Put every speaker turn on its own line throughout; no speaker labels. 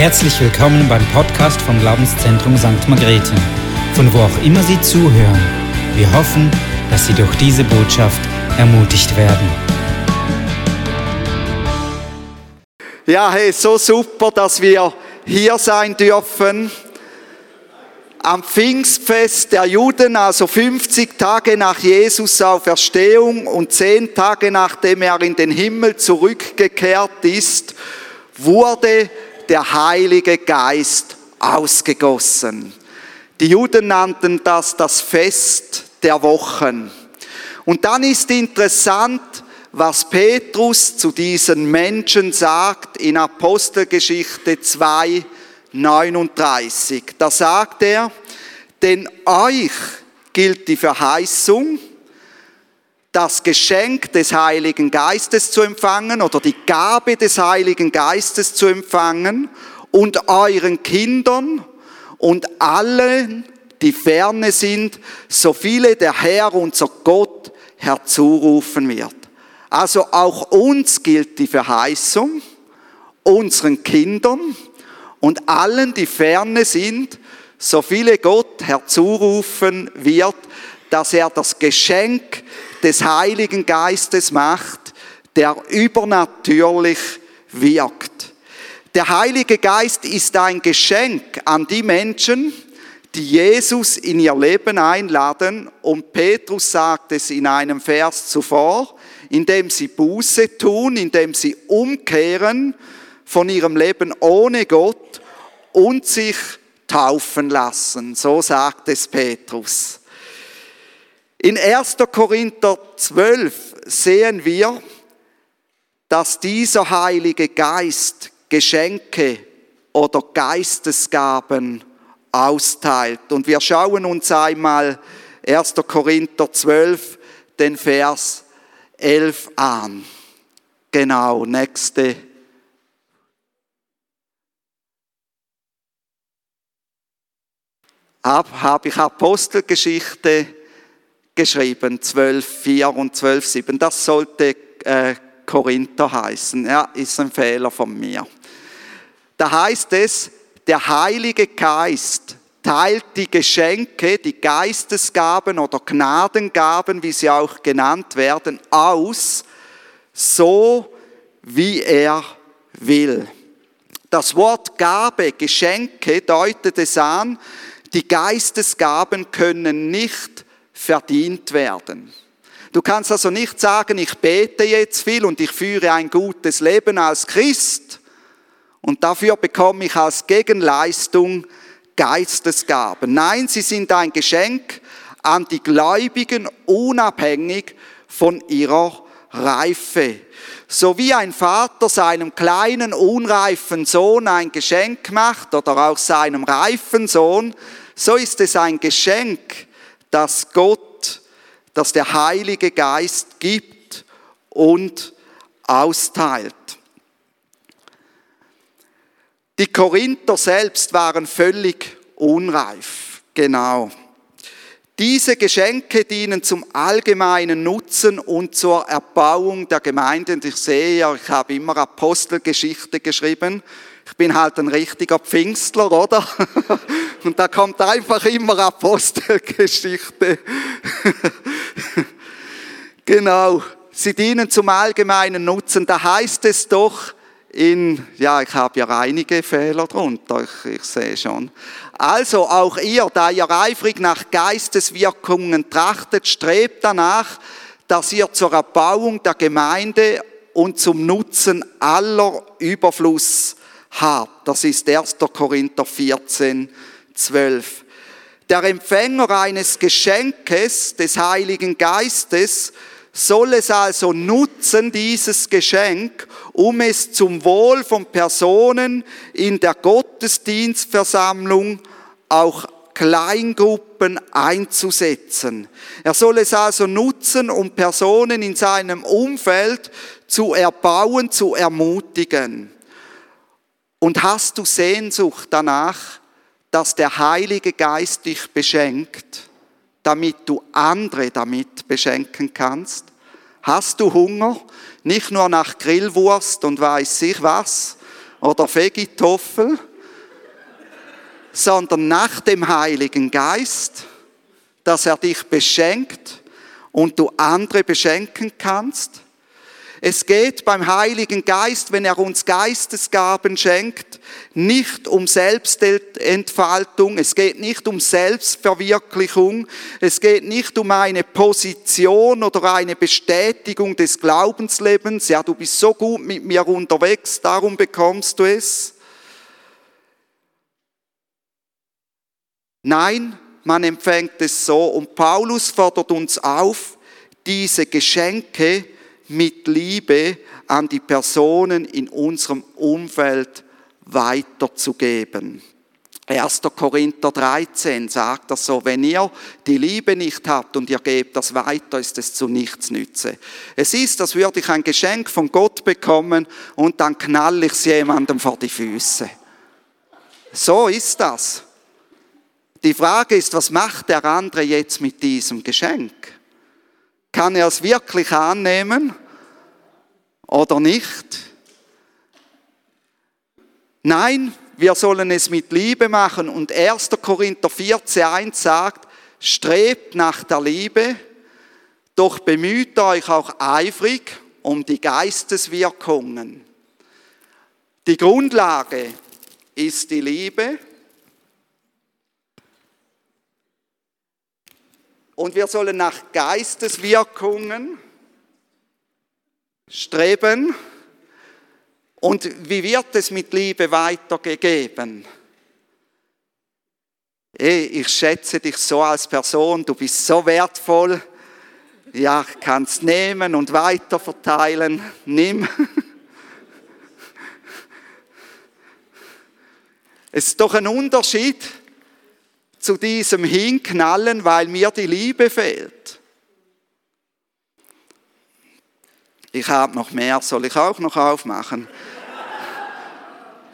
Herzlich willkommen beim Podcast vom Glaubenszentrum St. Margrethe, von wo auch immer Sie zuhören. Wir hoffen, dass Sie durch diese Botschaft ermutigt werden.
Ja, hey, so super, dass wir hier sein dürfen. Am Pfingstfest der Juden, also 50 Tage nach Jesus Auferstehung und 10 Tage nachdem er in den Himmel zurückgekehrt ist, wurde der Heilige Geist ausgegossen. Die Juden nannten das das Fest der Wochen. Und dann ist interessant, was Petrus zu diesen Menschen sagt in Apostelgeschichte 2, 39. Da sagt er, denn euch gilt die Verheißung, das Geschenk des Heiligen Geistes zu empfangen oder die Gabe des Heiligen Geistes zu empfangen und euren Kindern und allen, die ferne sind, so viele der Herr, unser Gott, herzurufen wird. Also auch uns gilt die Verheißung, unseren Kindern und allen, die ferne sind, so viele Gott herzurufen wird, dass er das Geschenk des Heiligen Geistes macht, der übernatürlich wirkt. Der Heilige Geist ist ein Geschenk an die Menschen, die Jesus in ihr Leben einladen. Und Petrus sagt es in einem Vers zuvor, indem sie Buße tun, indem sie umkehren von ihrem Leben ohne Gott und sich taufen lassen. So sagt es Petrus. In 1. Korinther 12 sehen wir, dass dieser Heilige Geist Geschenke oder Geistesgaben austeilt. Und wir schauen uns einmal 1. Korinther 12, den Vers 11 an. Genau, nächste. Ab habe ich Apostelgeschichte geschrieben, 12,4 und 12,7. Das sollte äh, Korinther heißen. Ja, ist ein Fehler von mir. Da heißt es, der Heilige Geist teilt die Geschenke, die Geistesgaben oder Gnadengaben, wie sie auch genannt werden, aus, so wie er will. Das Wort Gabe, Geschenke deutet es an, die Geistesgaben können nicht verdient werden. Du kannst also nicht sagen, ich bete jetzt viel und ich führe ein gutes Leben als Christ und dafür bekomme ich als Gegenleistung Geistesgaben. Nein, sie sind ein Geschenk an die Gläubigen unabhängig von ihrer Reife. So wie ein Vater seinem kleinen, unreifen Sohn ein Geschenk macht oder auch seinem reifen Sohn, so ist es ein Geschenk, dass Gott, dass der Heilige Geist gibt und austeilt. Die Korinther selbst waren völlig unreif, genau. Diese Geschenke dienen zum allgemeinen Nutzen und zur Erbauung der Gemeinde. Und ich sehe ja, ich habe immer Apostelgeschichte geschrieben. Ich bin halt ein richtiger Pfingstler, oder? Und da kommt einfach immer Apostelgeschichte. genau. Sie dienen zum allgemeinen Nutzen. Da heißt es doch in, ja, ich habe ja einige Fehler drunter, ich, ich sehe schon. Also auch ihr, da ihr eifrig nach Geisteswirkungen trachtet, strebt danach, dass ihr zur Erbauung der Gemeinde und zum Nutzen aller Überfluss habt. Das ist 1. Korinther 14, 12. Der Empfänger eines Geschenkes des Heiligen Geistes soll es also nutzen, dieses Geschenk, um es zum Wohl von Personen in der Gottesdienstversammlung, auch Kleingruppen einzusetzen. Er soll es also nutzen, um Personen in seinem Umfeld zu erbauen, zu ermutigen. Und hast du Sehnsucht danach, dass der Heilige Geist dich beschenkt, damit du andere damit beschenken kannst? Hast du Hunger? Nicht nur nach Grillwurst und weiß ich was oder Vegetoffel, sondern nach dem Heiligen Geist, dass er dich beschenkt und du andere beschenken kannst. Es geht beim Heiligen Geist, wenn er uns Geistesgaben schenkt, nicht um Selbstentfaltung, es geht nicht um Selbstverwirklichung, es geht nicht um eine Position oder eine Bestätigung des Glaubenslebens. Ja, du bist so gut mit mir unterwegs, darum bekommst du es. Nein, man empfängt es so und Paulus fordert uns auf, diese Geschenke mit Liebe an die Personen in unserem Umfeld weiterzugeben. 1. Korinther 13 sagt das so, wenn ihr die Liebe nicht habt und ihr gebt das weiter, ist es zu nichts nütze. Es ist, als würde ich ein Geschenk von Gott bekommen und dann knall ich es jemandem vor die Füße. So ist das. Die Frage ist, was macht der andere jetzt mit diesem Geschenk? Kann er es wirklich annehmen oder nicht? Nein, wir sollen es mit Liebe machen. Und 1. Korinther 14.1 sagt, strebt nach der Liebe, doch bemüht euch auch eifrig um die Geisteswirkungen. Die Grundlage ist die Liebe. Und wir sollen nach Geisteswirkungen streben. Und wie wird es mit Liebe weitergegeben? Hey, ich schätze dich so als Person, du bist so wertvoll. Ja, kannst nehmen und weiterverteilen. Nimm. Es ist doch ein Unterschied zu diesem Hinknallen, weil mir die Liebe fehlt. Ich habe noch mehr, soll ich auch noch aufmachen?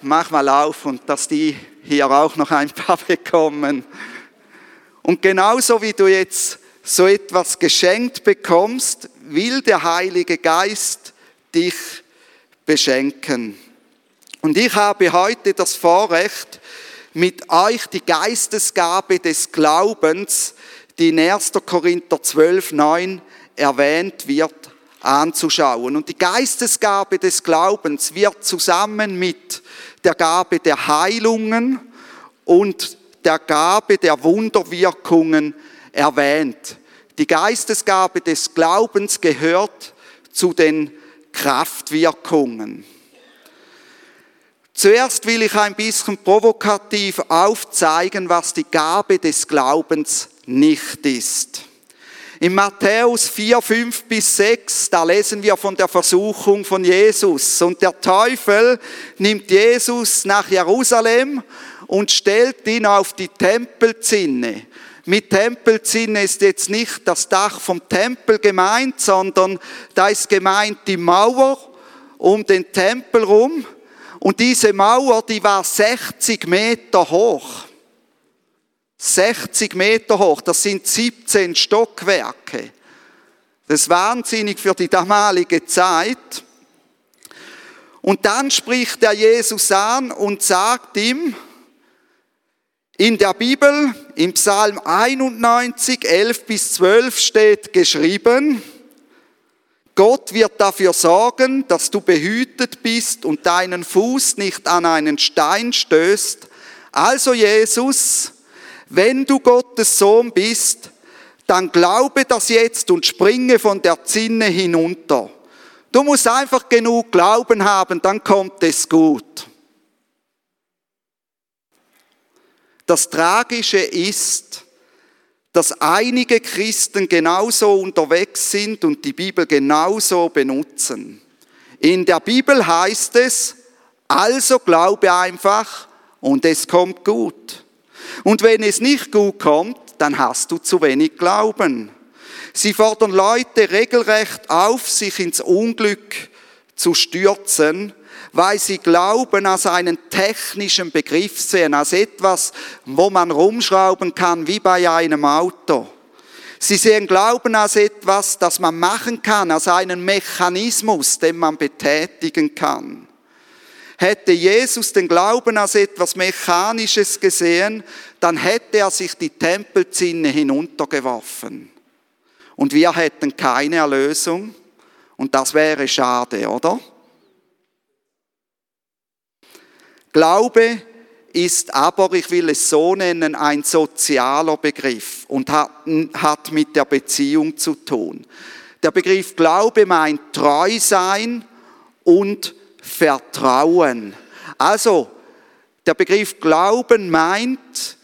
Mach mal auf und dass die hier auch noch ein paar bekommen. Und genauso wie du jetzt so etwas geschenkt bekommst, will der Heilige Geist dich beschenken. Und ich habe heute das Vorrecht, mit euch die Geistesgabe des Glaubens, die in 1. Korinther 12, 9 erwähnt wird, anzuschauen. Und die Geistesgabe des Glaubens wird zusammen mit der Gabe der Heilungen und der Gabe der Wunderwirkungen erwähnt. Die Geistesgabe des Glaubens gehört zu den Kraftwirkungen. Zuerst will ich ein bisschen provokativ aufzeigen, was die Gabe des Glaubens nicht ist. In Matthäus 4, 5 bis 6, da lesen wir von der Versuchung von Jesus. Und der Teufel nimmt Jesus nach Jerusalem und stellt ihn auf die Tempelzinne. Mit Tempelzinne ist jetzt nicht das Dach vom Tempel gemeint, sondern da ist gemeint die Mauer um den Tempel rum. Und diese Mauer, die war 60 Meter hoch. 60 Meter hoch, das sind 17 Stockwerke. Das ist wahnsinnig für die damalige Zeit. Und dann spricht der Jesus an und sagt ihm, in der Bibel, im Psalm 91, 11 bis 12 steht geschrieben, Gott wird dafür sorgen, dass du behütet bist und deinen Fuß nicht an einen Stein stößt. Also Jesus, wenn du Gottes Sohn bist, dann glaube das jetzt und springe von der Zinne hinunter. Du musst einfach genug Glauben haben, dann kommt es gut. Das Tragische ist, dass einige Christen genauso unterwegs sind und die Bibel genauso benutzen. In der Bibel heißt es, also glaube einfach und es kommt gut. Und wenn es nicht gut kommt, dann hast du zu wenig Glauben. Sie fordern Leute regelrecht auf, sich ins Unglück zu stürzen, weil sie Glauben als einen technischen Begriff sehen, als etwas, wo man rumschrauben kann wie bei einem Auto. Sie sehen Glauben als etwas, das man machen kann, als einen Mechanismus, den man betätigen kann. Hätte Jesus den Glauben als etwas Mechanisches gesehen, dann hätte er sich die Tempelzinne hinuntergeworfen. Und wir hätten keine Erlösung. Und das wäre schade, oder? Glaube ist aber, ich will es so nennen, ein sozialer Begriff und hat, hat mit der Beziehung zu tun. Der Begriff Glaube meint treu sein und Vertrauen. Also, der Begriff Glauben meint,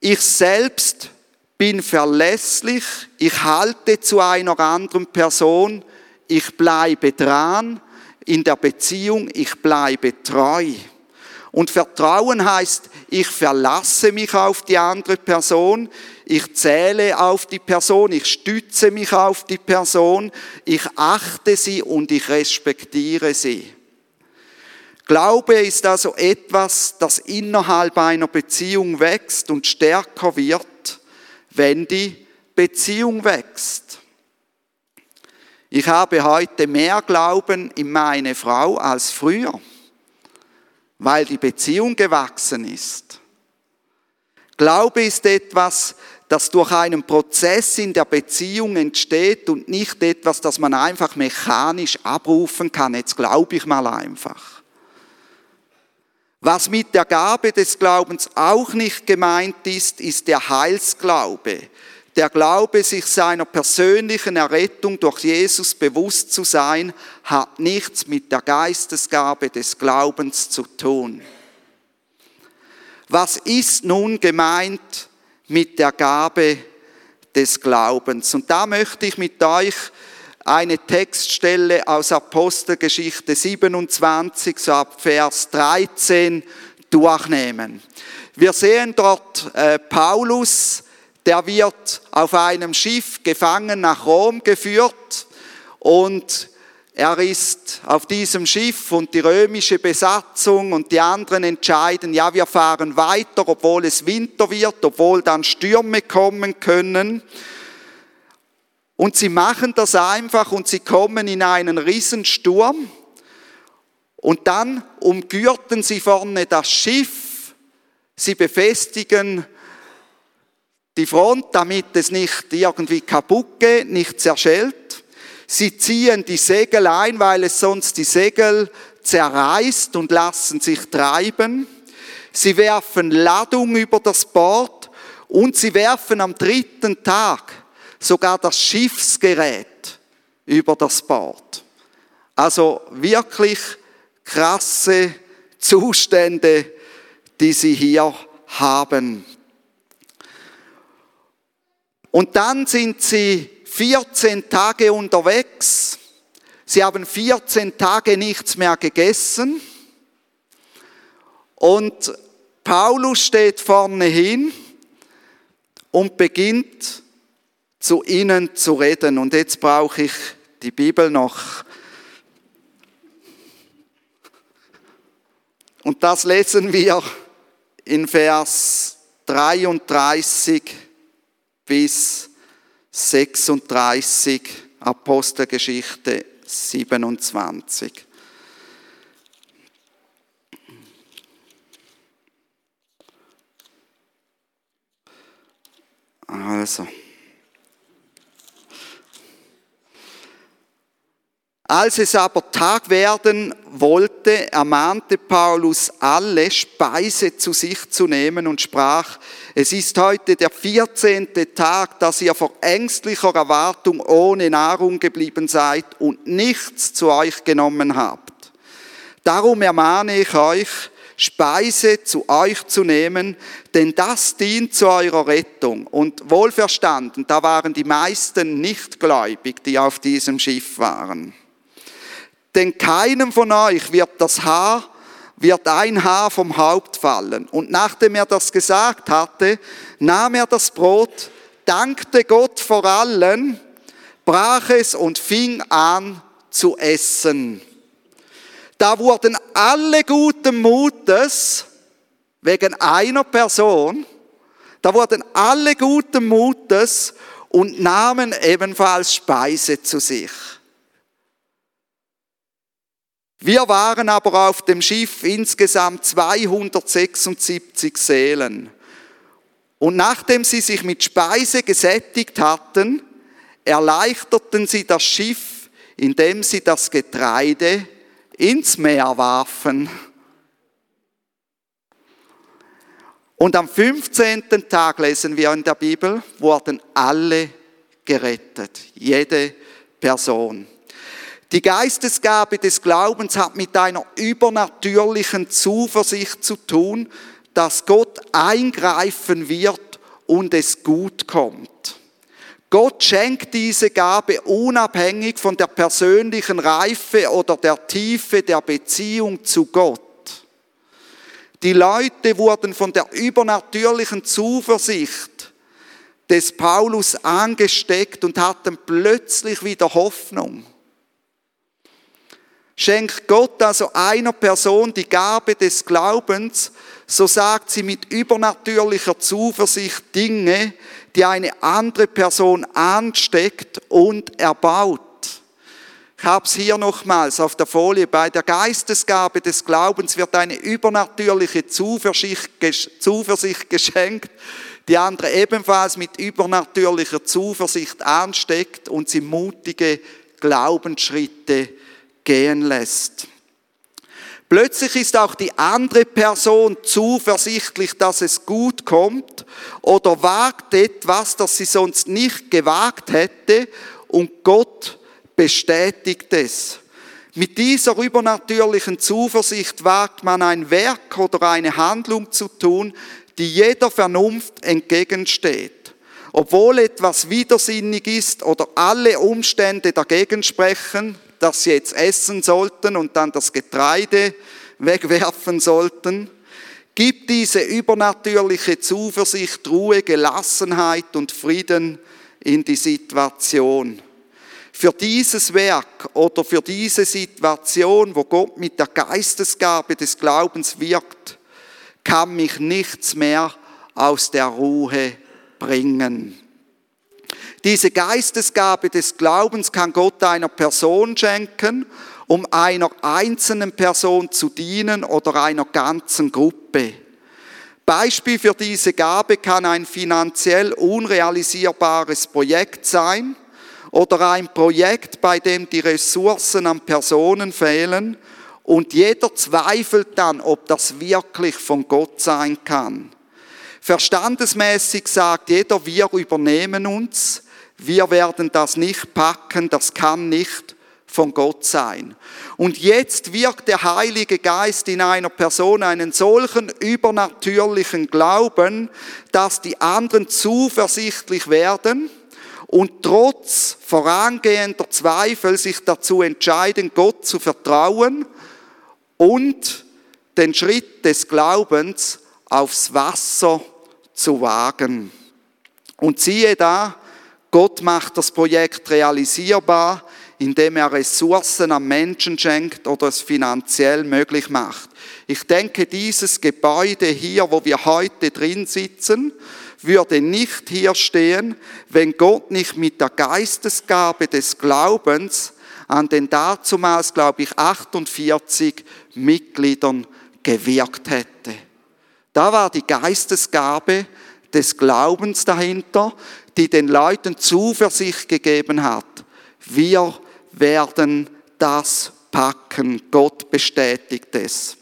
ich selbst bin verlässlich, ich halte zu einer anderen Person, ich bleibe dran in der Beziehung, ich bleibe treu. Und Vertrauen heißt, ich verlasse mich auf die andere Person, ich zähle auf die Person, ich stütze mich auf die Person, ich achte sie und ich respektiere sie. Glaube ist also etwas, das innerhalb einer Beziehung wächst und stärker wird, wenn die Beziehung wächst. Ich habe heute mehr Glauben in meine Frau als früher, weil die Beziehung gewachsen ist. Glaube ist etwas, das durch einen Prozess in der Beziehung entsteht und nicht etwas, das man einfach mechanisch abrufen kann. Jetzt glaube ich mal einfach. Was mit der Gabe des Glaubens auch nicht gemeint ist, ist der Heilsglaube. Der Glaube, sich seiner persönlichen Errettung durch Jesus bewusst zu sein, hat nichts mit der Geistesgabe des Glaubens zu tun. Was ist nun gemeint mit der Gabe des Glaubens? Und da möchte ich mit euch eine Textstelle aus Apostelgeschichte 27, so ab Vers 13 durchnehmen. Wir sehen dort äh, Paulus, der wird auf einem Schiff gefangen nach Rom geführt und er ist auf diesem Schiff und die römische Besatzung und die anderen entscheiden, ja, wir fahren weiter, obwohl es Winter wird, obwohl dann Stürme kommen können. Und sie machen das einfach und sie kommen in einen Riesensturm und dann umgürten sie vorne das Schiff, sie befestigen die Front, damit es nicht irgendwie kaputt geht, nicht zerschellt. Sie ziehen die Segel ein, weil es sonst die Segel zerreißt und lassen sich treiben. Sie werfen Ladung über das Bord und sie werfen am dritten Tag sogar das Schiffsgerät über das Bord. Also wirklich krasse Zustände, die sie hier haben. Und dann sind sie 14 Tage unterwegs. Sie haben 14 Tage nichts mehr gegessen. Und Paulus steht vorne hin und beginnt zu ihnen zu reden. Und jetzt brauche ich die Bibel noch. Und das lesen wir in Vers 33 bis 36 Apostelgeschichte 27. Also. Als es aber Tag werden wollte, ermahnte Paulus alle, Speise zu sich zu nehmen und sprach, es ist heute der vierzehnte Tag, dass ihr vor ängstlicher Erwartung ohne Nahrung geblieben seid und nichts zu euch genommen habt. Darum ermahne ich euch, Speise zu euch zu nehmen, denn das dient zu eurer Rettung. Und wohlverstanden, da waren die meisten nicht gläubig, die auf diesem Schiff waren. Denn keinem von euch wird das Haar, wird ein Haar vom Haupt fallen. Und nachdem er das gesagt hatte, nahm er das Brot, dankte Gott vor allen, brach es und fing an zu essen. Da wurden alle guten Mutes wegen einer Person, da wurden alle guten Mutes und nahmen ebenfalls Speise zu sich. Wir waren aber auf dem Schiff insgesamt 276 Seelen. Und nachdem sie sich mit Speise gesättigt hatten, erleichterten sie das Schiff, indem sie das Getreide ins Meer warfen. Und am 15. Tag lesen wir in der Bibel, wurden alle gerettet, jede Person. Die Geistesgabe des Glaubens hat mit einer übernatürlichen Zuversicht zu tun, dass Gott eingreifen wird und es gut kommt. Gott schenkt diese Gabe unabhängig von der persönlichen Reife oder der Tiefe der Beziehung zu Gott. Die Leute wurden von der übernatürlichen Zuversicht des Paulus angesteckt und hatten plötzlich wieder Hoffnung. Schenkt Gott also einer Person die Gabe des Glaubens, so sagt sie mit übernatürlicher Zuversicht Dinge, die eine andere Person ansteckt und erbaut. Ich habe es hier nochmals auf der Folie. Bei der Geistesgabe des Glaubens wird eine übernatürliche Zuversicht, geschenkt, die andere ebenfalls mit übernatürlicher Zuversicht ansteckt und sie mutige Glaubensschritte gehen lässt. Plötzlich ist auch die andere Person zuversichtlich, dass es gut kommt oder wagt etwas, das sie sonst nicht gewagt hätte und Gott bestätigt es. Mit dieser übernatürlichen Zuversicht wagt man ein Werk oder eine Handlung zu tun, die jeder Vernunft entgegensteht. Obwohl etwas widersinnig ist oder alle Umstände dagegen sprechen, dass sie jetzt essen sollten und dann das Getreide wegwerfen sollten, gibt diese übernatürliche Zuversicht Ruhe, Gelassenheit und Frieden in die Situation. Für dieses Werk oder für diese Situation, wo Gott mit der Geistesgabe des Glaubens wirkt, kann mich nichts mehr aus der Ruhe bringen. Diese Geistesgabe des Glaubens kann Gott einer Person schenken, um einer einzelnen Person zu dienen oder einer ganzen Gruppe. Beispiel für diese Gabe kann ein finanziell unrealisierbares Projekt sein oder ein Projekt, bei dem die Ressourcen an Personen fehlen und jeder zweifelt dann, ob das wirklich von Gott sein kann. Verstandesmäßig sagt jeder, wir übernehmen uns, wir werden das nicht packen, das kann nicht von Gott sein. Und jetzt wirkt der Heilige Geist in einer Person einen solchen übernatürlichen Glauben, dass die anderen zuversichtlich werden und trotz vorangehender Zweifel sich dazu entscheiden, Gott zu vertrauen und den Schritt des Glaubens aufs Wasser zu wagen. Und siehe da, Gott macht das Projekt realisierbar, indem er Ressourcen am Menschen schenkt oder es finanziell möglich macht. Ich denke, dieses Gebäude hier, wo wir heute drin sitzen, würde nicht hier stehen, wenn Gott nicht mit der Geistesgabe des Glaubens an den dazumals, glaube ich, 48 Mitgliedern gewirkt hätte. Da war die Geistesgabe des Glaubens dahinter, die den Leuten Zuversicht gegeben hat. Wir werden das packen. Gott bestätigt es.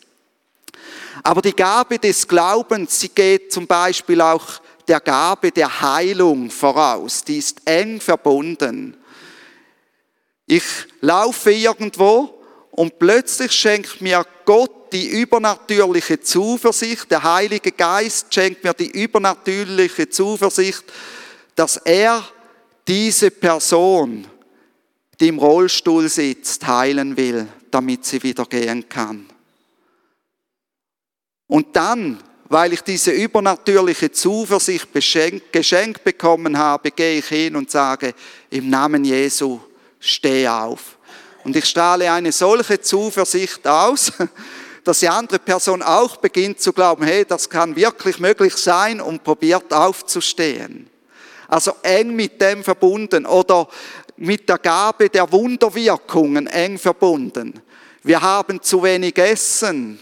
Aber die Gabe des Glaubens, sie geht zum Beispiel auch der Gabe der Heilung voraus. Die ist eng verbunden. Ich laufe irgendwo und plötzlich schenkt mir Gott die übernatürliche Zuversicht, der Heilige Geist schenkt mir die übernatürliche Zuversicht, dass er diese Person, die im Rollstuhl sitzt, heilen will, damit sie wieder gehen kann. Und dann, weil ich diese übernatürliche Zuversicht geschenkt bekommen habe, gehe ich hin und sage, im Namen Jesu, steh auf. Und ich strahle eine solche Zuversicht aus, dass die andere Person auch beginnt zu glauben, hey, das kann wirklich möglich sein und probiert aufzustehen. Also eng mit dem verbunden oder mit der Gabe der Wunderwirkungen eng verbunden. Wir haben zu wenig Essen,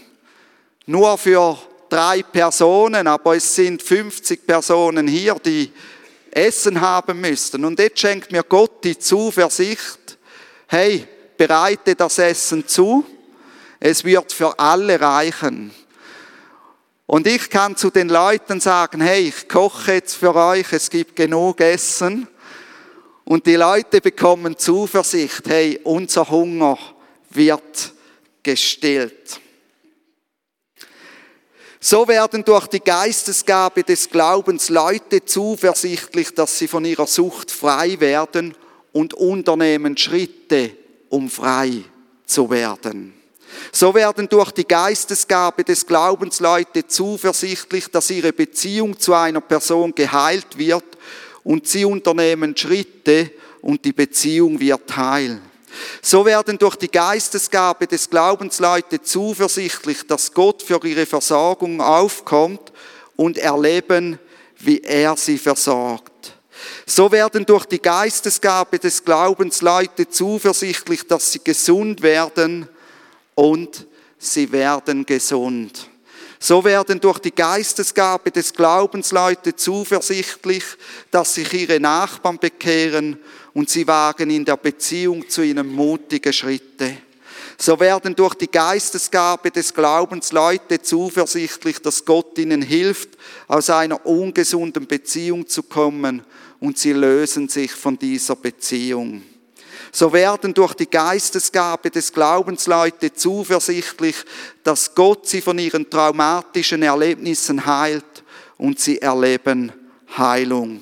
nur für drei Personen, aber es sind 50 Personen hier, die Essen haben müssten. Und jetzt schenkt mir Gott die Zuversicht, hey, bereite das Essen zu, es wird für alle reichen. Und ich kann zu den Leuten sagen, hey, ich koche jetzt für euch, es gibt genug Essen. Und die Leute bekommen Zuversicht, hey, unser Hunger wird gestillt. So werden durch die Geistesgabe des Glaubens Leute zuversichtlich, dass sie von ihrer Sucht frei werden und unternehmen Schritte, um frei zu werden. So werden durch die Geistesgabe des Glaubens Leute zuversichtlich, dass ihre Beziehung zu einer Person geheilt wird und sie unternehmen Schritte und die Beziehung wird heil. So werden durch die Geistesgabe des Glaubens Leute zuversichtlich, dass Gott für ihre Versorgung aufkommt und erleben, wie er sie versorgt. So werden durch die Geistesgabe des Glaubens Leute zuversichtlich, dass sie gesund werden und sie werden gesund. So werden durch die Geistesgabe des Glaubens Leute zuversichtlich, dass sich ihre Nachbarn bekehren und sie wagen in der Beziehung zu ihnen mutige Schritte. So werden durch die Geistesgabe des Glaubens Leute zuversichtlich, dass Gott ihnen hilft, aus einer ungesunden Beziehung zu kommen und sie lösen sich von dieser Beziehung. So werden durch die Geistesgabe des Glaubens Leute zuversichtlich, dass Gott sie von ihren traumatischen Erlebnissen heilt und sie erleben Heilung.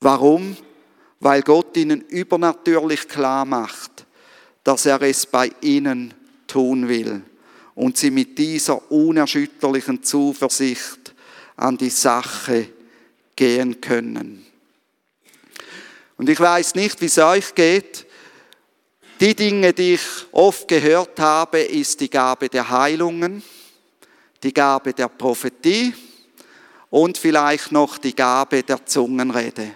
Warum? weil Gott ihnen übernatürlich klar macht, dass er es bei ihnen tun will und sie mit dieser unerschütterlichen Zuversicht an die Sache gehen können. Und ich weiß nicht, wie es euch geht. Die Dinge, die ich oft gehört habe, ist die Gabe der Heilungen, die Gabe der Prophetie und vielleicht noch die Gabe der Zungenrede.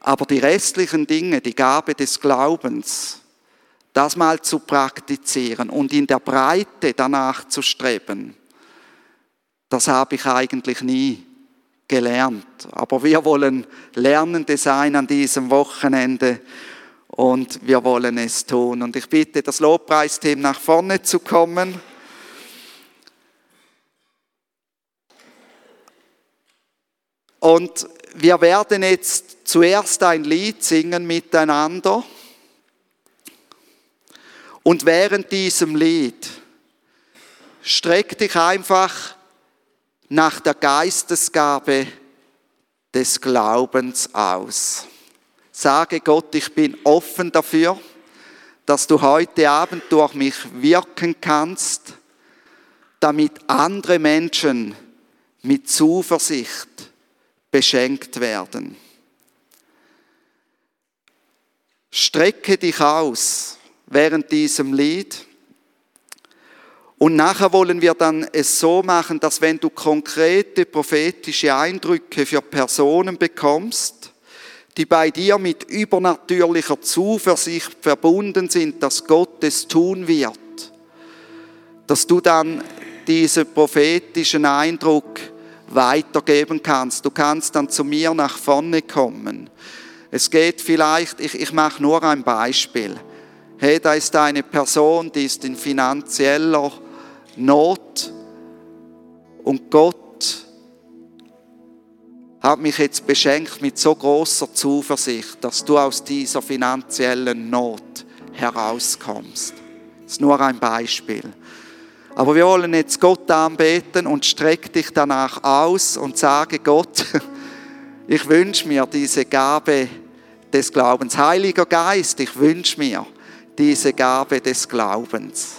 Aber die restlichen Dinge, die Gabe des Glaubens, das mal zu praktizieren und in der Breite danach zu streben, das habe ich eigentlich nie gelernt. Aber wir wollen Lernende sein an diesem Wochenende und wir wollen es tun. Und ich bitte das Lobpreisteam nach vorne zu kommen. Und wir werden jetzt zuerst ein Lied singen miteinander. Und während diesem Lied streck dich einfach nach der Geistesgabe des Glaubens aus. Sage Gott, ich bin offen dafür, dass du heute Abend durch mich wirken kannst, damit andere Menschen mit Zuversicht beschenkt werden. Strecke dich aus während diesem Lied. Und nachher wollen wir dann es so machen, dass wenn du konkrete prophetische Eindrücke für Personen bekommst, die bei dir mit übernatürlicher Zuversicht verbunden sind, dass Gott es tun wird, dass du dann diesen prophetischen Eindruck weitergeben kannst. Du kannst dann zu mir nach vorne kommen. Es geht vielleicht, ich, ich mache nur ein Beispiel. Hey, da ist eine Person, die ist in finanzieller Not und Gott hat mich jetzt beschenkt mit so großer Zuversicht, dass du aus dieser finanziellen Not herauskommst. Das ist nur ein Beispiel. Aber wir wollen jetzt Gott anbeten und streck dich danach aus und sage Gott, ich wünsche mir diese Gabe des Glaubens. Heiliger Geist, ich wünsche mir diese Gabe des Glaubens.